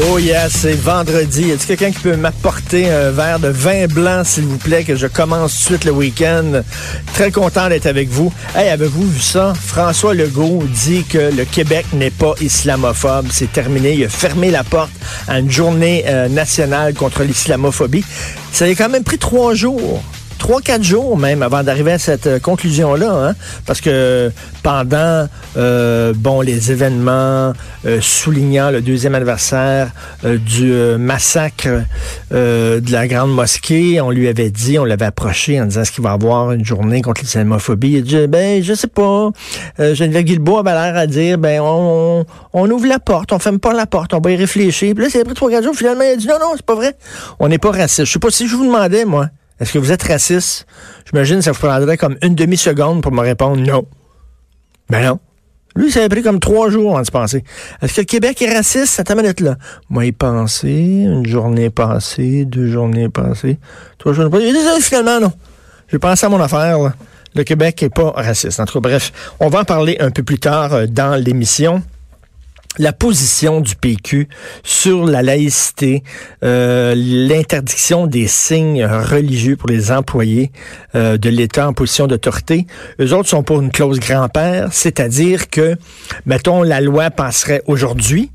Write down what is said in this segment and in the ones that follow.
Oh yes, c'est vendredi. Y a quelqu'un qui peut m'apporter un verre de vin blanc, s'il vous plaît, que je commence tout de suite le week-end? Très content d'être avec vous. Hey, avez-vous vu ça? François Legault dit que le Québec n'est pas islamophobe. C'est terminé. Il a fermé la porte à une journée euh, nationale contre l'islamophobie. Ça a quand même pris trois jours trois, quatre jours même avant d'arriver à cette euh, conclusion-là, hein? parce que pendant euh, bon les événements euh, soulignant le deuxième anniversaire du massacre de la grande mosquée, on lui avait dit, on l'avait approché en disant est-ce qu'il va avoir une journée contre l'islamophobie. Il a dit ben je sais pas. Geneviève Guilbeault avait l'air à dire ben on, on, ouvre la porte, on ferme pas la porte, on va y réfléchir. Puis là c'est après trois quatre jours finalement il a dit non non c'est pas vrai, on n'est pas raciste. Je sais pas si je vous demandais moi. Est-ce que vous êtes raciste? J'imagine que ça vous prendrait comme une demi-seconde pour me répondre non. Ben non. Lui, ça a pris comme trois jours avant de se penser. Est-ce que le Québec est raciste? Ça t'a d'être là. Moi, y penser, une journée passée, deux journées passées, trois journées passées. Il finalement, non. J'ai pensé à mon affaire, là. Le Québec est pas raciste. En tout cas, bref, on va en parler un peu plus tard euh, dans l'émission la position du PQ sur la laïcité, euh, l'interdiction des signes religieux pour les employés euh, de l'État en position d'autorité. Eux autres sont pour une clause grand-père, c'est-à-dire que, mettons, la loi passerait aujourd'hui.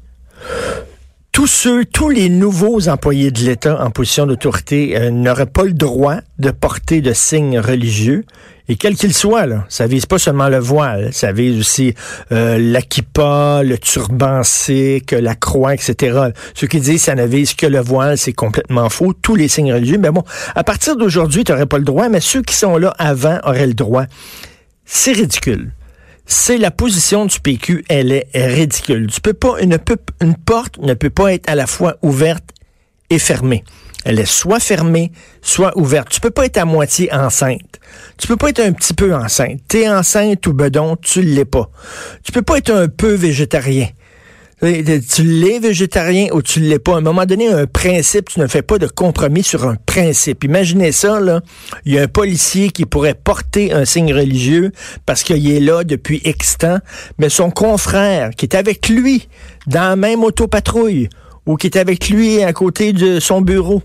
Tous ceux, tous les nouveaux employés de l'État en position d'autorité euh, n'auraient pas le droit de porter de signes religieux. Et quel qu'il soit, là, ça vise pas seulement le voile, ça vise aussi euh, le turban sikh, la croix, etc. Ceux qui disent que ça ne vise que le voile, c'est complètement faux. Tous les signes religieux, mais bon, à partir d'aujourd'hui, tu n'aurais pas le droit, mais ceux qui sont là avant auraient le droit. C'est ridicule. C'est la position du PQ, elle est ridicule. Tu peux pas, une, porte ne peut pas être à la fois ouverte et fermée. Elle est soit fermée, soit ouverte. Tu peux pas être à moitié enceinte. Tu peux pas être un petit peu enceinte. T'es enceinte ou bedon, tu l'es pas. Tu peux pas être un peu végétarien. Tu l'es végétarien ou tu l'es pas. À un moment donné, un principe, tu ne fais pas de compromis sur un principe. Imaginez ça, là. Il y a un policier qui pourrait porter un signe religieux parce qu'il est là depuis X temps, mais son confrère qui est avec lui dans la même autopatrouille ou qui est avec lui à côté de son bureau,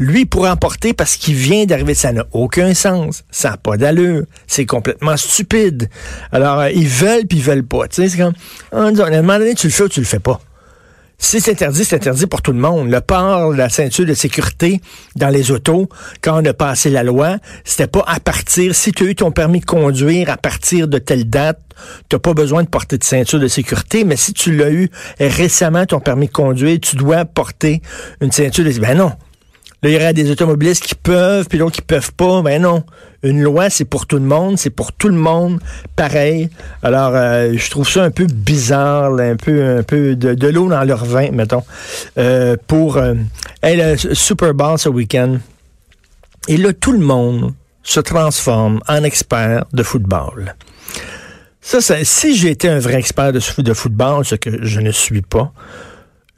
lui pourrait emporter parce qu'il vient d'arriver. Ça n'a aucun sens. Ça n'a pas d'allure. C'est complètement stupide. Alors, euh, ils veulent puis ils veulent pas. Tu sais, c'est comme, à un moment donné, tu le fais ou tu le fais pas. Si c'est interdit, c'est interdit pour tout le monde. Le port, la ceinture de sécurité dans les autos, quand on a passé la loi, c'était pas à partir, si tu as eu ton permis de conduire à partir de telle date, tu n'as pas besoin de porter de ceinture de sécurité, mais si tu l'as eu récemment, ton permis de conduire, tu dois porter une ceinture de. Ben non, Là, il y aurait des automobilistes qui peuvent, puis d'autres qui peuvent pas. Ben non. Une loi, c'est pour tout le monde, c'est pour tout le monde, pareil. Alors, euh, je trouve ça un peu bizarre, un peu, un peu de, l'eau dans leur vin, mettons, euh, pour euh, le Super Bowl ce week-end. Et là, tout le monde se transforme en expert de football. Ça, ça si j'étais un vrai expert de, de football, ce que je ne suis pas,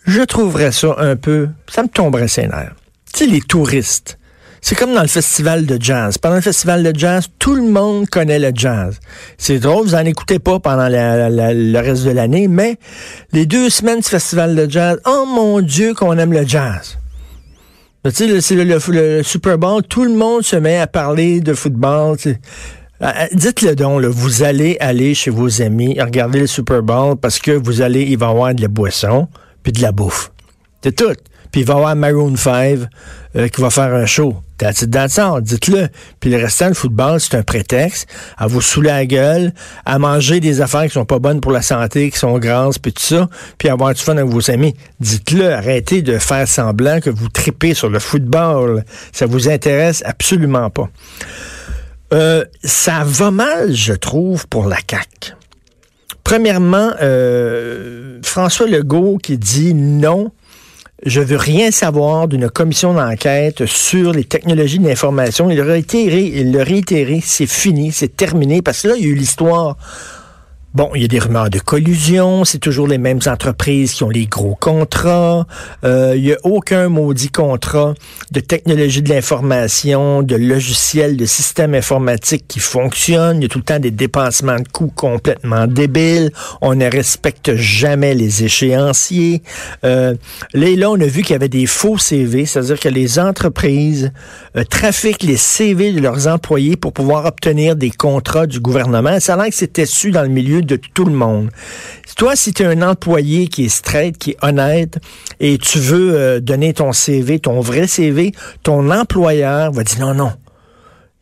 je trouverais ça un peu, ça me tomberait ses nerfs tu sais, les touristes. C'est comme dans le festival de jazz. Pendant le festival de jazz, tout le monde connaît le jazz. C'est drôle, vous n'en écoutez pas pendant le reste de l'année, mais les deux semaines du festival de jazz, oh mon Dieu qu'on aime le jazz. Tu sais, c'est le, Super Bowl, tout le monde se met à parler de football. Euh, euh, dites-le donc, vous allez aller chez vos amis, regarder le Super Bowl parce que vous allez, y avoir de la boisson puis de la bouffe. C'est tout. Puis il va y avoir Maroon 5 euh, qui va faire un show. dites-le. Puis le restant, le football, c'est un prétexte à vous saouler la gueule, à manger des affaires qui sont pas bonnes pour la santé, qui sont grasses, puis tout ça, puis avoir du fun avec vos amis. Dites-le, arrêtez de faire semblant que vous tripez sur le football. Ça vous intéresse absolument pas. Euh, ça va mal, je trouve, pour la CAQ. Premièrement, euh, François Legault qui dit non, je veux rien savoir d'une commission d'enquête sur les technologies de l'information. Il le réitéré, il réitéré, c'est fini, c'est terminé, parce que là, il y a eu l'histoire Bon, il y a des rumeurs de collusion, c'est toujours les mêmes entreprises qui ont les gros contrats. Euh, il n'y a aucun maudit contrat de technologie de l'information, de logiciels, de systèmes informatiques qui fonctionnent. Il y a tout le temps des dépassements de coûts complètement débiles. On ne respecte jamais les échéanciers. Euh, là, là, on a vu qu'il y avait des faux CV, c'est-à-dire que les entreprises euh, trafiquent les CV de leurs employés pour pouvoir obtenir des contrats du gouvernement. Ça a l'air que c'était su dans le milieu de tout le monde. Toi, si tu es un employé qui est straight, qui est honnête, et tu veux euh, donner ton CV, ton vrai CV, ton employeur va dire non, non,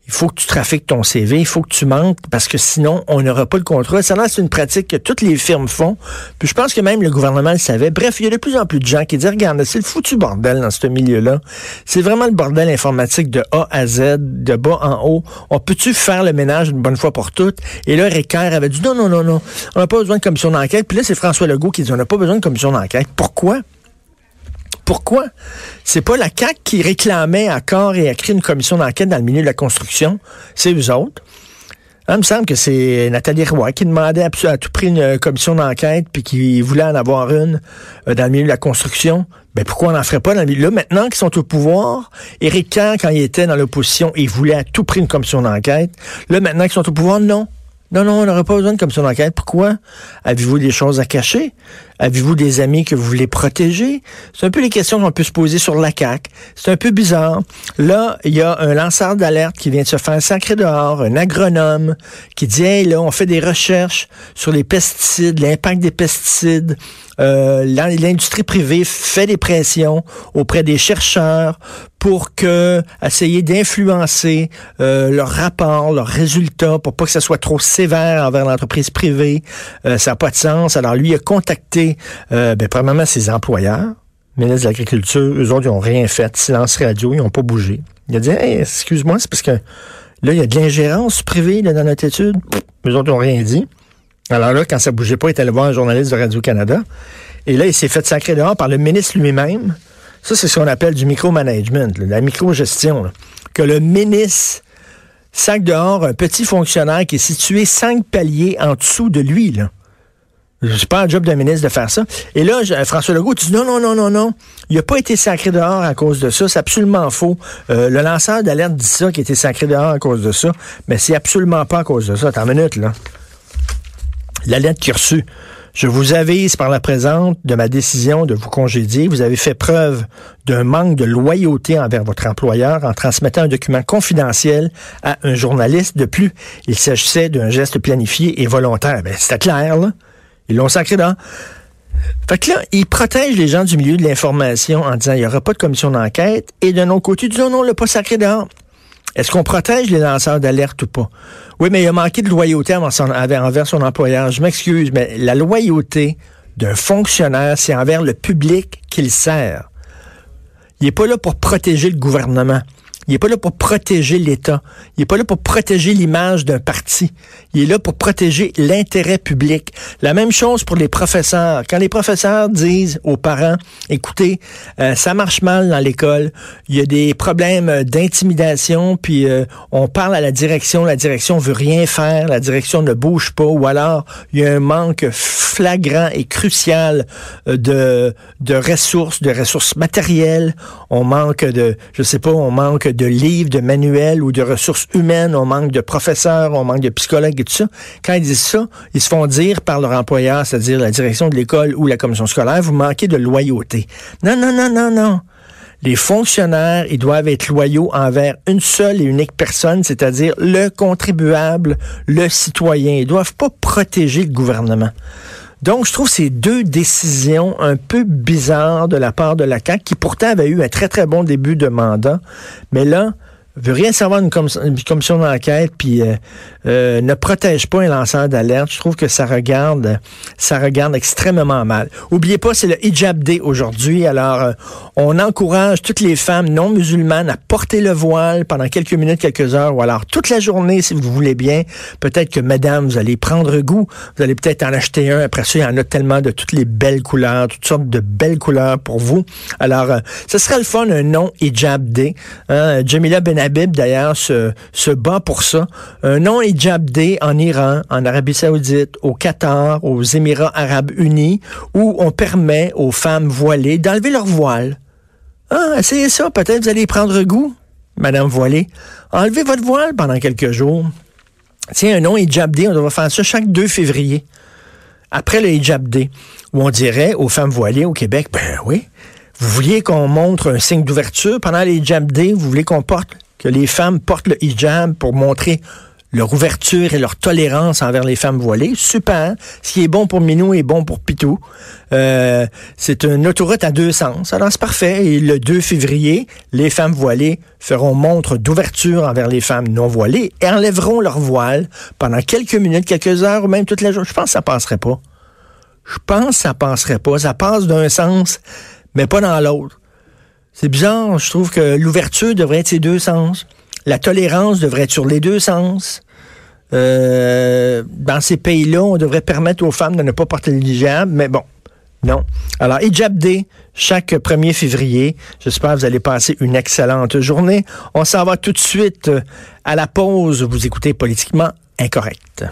il faut que tu trafiques ton CV, il faut que tu manques parce que sinon, on n'aura pas le contrat. Ça, c'est une pratique que toutes les firmes font. Puis je pense que même le gouvernement le savait. Bref, il y a de plus en plus de gens qui disent, regarde, c'est le foutu bordel dans ce milieu-là. C'est vraiment le bordel informatique de A à Z, de bas en haut. On peut-tu faire le ménage une bonne fois pour toutes? Et là, Ricard avait dit, non, non, non, non, on n'a pas besoin de commission d'enquête. Puis là, c'est François Legault qui dit, on n'a pas besoin de commission d'enquête. Pourquoi? Pourquoi? C'est pas la CAC qui réclamait à corps et à cri une commission d'enquête dans le milieu de la construction, c'est eux autres. Ah, il me semble que c'est Nathalie Roy qui demandait à, tout prix une commission d'enquête puis qui voulait en avoir une euh, dans le milieu de la construction. Ben pourquoi on n'en ferait pas dans le milieu? Là, maintenant qu'ils sont au pouvoir, Éric Kahn, quand il était dans l'opposition, il voulait à tout prix une commission d'enquête. Là, maintenant qu'ils sont au pouvoir, non. Non, non, on n'aurait pas besoin de commission d'enquête. Pourquoi? Avez-vous des choses à cacher? Avez-vous des amis que vous voulez protéger? C'est un peu les questions qu'on peut se poser sur la CAQ. C'est un peu bizarre. Là, il y a un lanceur d'alerte qui vient de se faire sacrer dehors, un agronome qui dit, hey, là, on fait des recherches sur les pesticides, l'impact des pesticides. Euh, l'industrie privée fait des pressions auprès des chercheurs pour que essayer d'influencer euh, leurs rapports, leurs résultats, pour pas que ça soit trop sévère envers l'entreprise privée. Euh, ça n'a pas de sens. Alors lui a contacté, euh, ben, premièrement ses employeurs, ministre de l'Agriculture, eux autres, ils n'ont rien fait. Silence radio, ils n'ont pas bougé. Il a dit, excuse-moi, c'est parce que là, il y a de l'ingérence privée dans notre étude. eux autres, n'ont rien dit. Alors là, quand ça bougeait pas, il est allé voir un journaliste de Radio-Canada. Et là, il s'est fait sacrer dehors par le ministre lui-même. Ça, c'est ce qu'on appelle du micromanagement, la micro-gestion. Que le ministre sac dehors un petit fonctionnaire qui est situé cinq paliers en dessous de lui. Là. C'est pas un job d'un ministre de faire ça. Et là, François Legault, tu dis non, non, non, non, non. Il n'a pas été sacré dehors à cause de ça. C'est absolument faux. Euh, le lanceur d'alerte dit ça, qu'il a été sacré dehors à cause de ça. Mais c'est absolument pas à cause de ça. Attends une minute, là. La lettre qu'il a reçue. Je vous avise par la présente de ma décision de vous congédier. Vous avez fait preuve d'un manque de loyauté envers votre employeur en transmettant un document confidentiel à un journaliste. De plus, il s'agissait d'un geste planifié et volontaire. Ben, c'était clair, là. Ils l'ont sacré dans. Fait que là, ils protègent les gens du milieu de l'information en disant il n'y aura pas de commission d'enquête. Et d'un autre côté, ils disent non, non, le pas sacré dehors. Est-ce qu'on protège les lanceurs d'alerte ou pas? Oui, mais il a manqué de loyauté envers son, employeur. Je m'excuse, mais la loyauté d'un fonctionnaire, c'est envers le public qu'il sert. Il n'est pas là pour protéger le gouvernement. Il n'est pas là pour protéger l'État. Il n'est pas là pour protéger l'image d'un parti. Il est là pour protéger l'intérêt public. La même chose pour les professeurs. Quand les professeurs disent aux parents, écoutez, euh, ça marche mal dans l'école, il y a des problèmes d'intimidation, puis euh, on parle à la direction, la direction veut rien faire, la direction ne bouge pas, ou alors il y a un manque flagrant et crucial euh, de, de ressources, de ressources matérielles, on manque de, je sais pas, on manque de livres, de manuels ou de ressources humaines, on manque de professeurs, on manque de psychologues et tout ça. Quand ils disent ça, ils se font dire par leur employeur, c'est-à-dire la direction de l'école ou la commission scolaire, vous manquez de loyauté. Non, non, non, non, non. Les fonctionnaires, ils doivent être loyaux envers une seule et unique personne, c'est-à-dire le contribuable, le citoyen. Ils doivent pas protéger le gouvernement. Donc, je trouve ces deux décisions un peu bizarres de la part de la CAQ, qui pourtant avait eu un très, très bon début de mandat. Mais là, veut rien savoir d'une commission d'enquête, puis euh, euh, ne protège pas un lanceur d'alerte. Je trouve que ça regarde, ça regarde extrêmement mal. Oubliez pas, c'est le hijab day aujourd'hui. Alors, euh, on encourage toutes les femmes non musulmanes à porter le voile pendant quelques minutes, quelques heures, ou alors toute la journée, si vous voulez bien. Peut-être que, madame, vous allez prendre goût. Vous allez peut-être en acheter un. Après ça, il y en a tellement de toutes les belles couleurs, toutes sortes de belles couleurs pour vous. Alors, ce serait le fun, un non hijab day. Hein? Jamila Ben Habib, d'ailleurs, se, se bat pour ça. Un non-hijab day en Iran, en Arabie saoudite, au Qatar, aux Émirats arabes unis, où on permet aux femmes voilées d'enlever leur voile. Ah, essayez ça, peut-être vous allez prendre goût, Madame voilée. Enlevez votre voile pendant quelques jours. Tiens, un non-hijab day, on devrait faire ça chaque 2 février. Après le hijab où on dirait aux femmes voilées au Québec, ben oui, vous vouliez qu'on montre un signe d'ouverture pendant les hijab vous voulez qu'on porte que les femmes portent le hijab pour montrer leur ouverture et leur tolérance envers les femmes voilées. Super. Ce qui est bon pour Minou est bon pour Pitou. Euh, c'est une autoroute à deux sens. Alors, c'est parfait. Et le 2 février, les femmes voilées feront montre d'ouverture envers les femmes non voilées et enlèveront leur voile pendant quelques minutes, quelques heures ou même toute la journée. Je pense que ça passerait pas. Je pense que ça passerait pas. Ça passe d'un sens, mais pas dans l'autre. C'est bizarre. Je trouve que l'ouverture devrait être ces deux sens. La tolérance devrait être sur les deux sens. Euh, dans ces pays-là, on devrait permettre aux femmes de ne pas porter le hijab, mais bon, non. Alors, Hijab chaque 1er février. J'espère que vous allez passer une excellente journée. On s'en va tout de suite à la pause. Vous écoutez Politiquement Incorrect.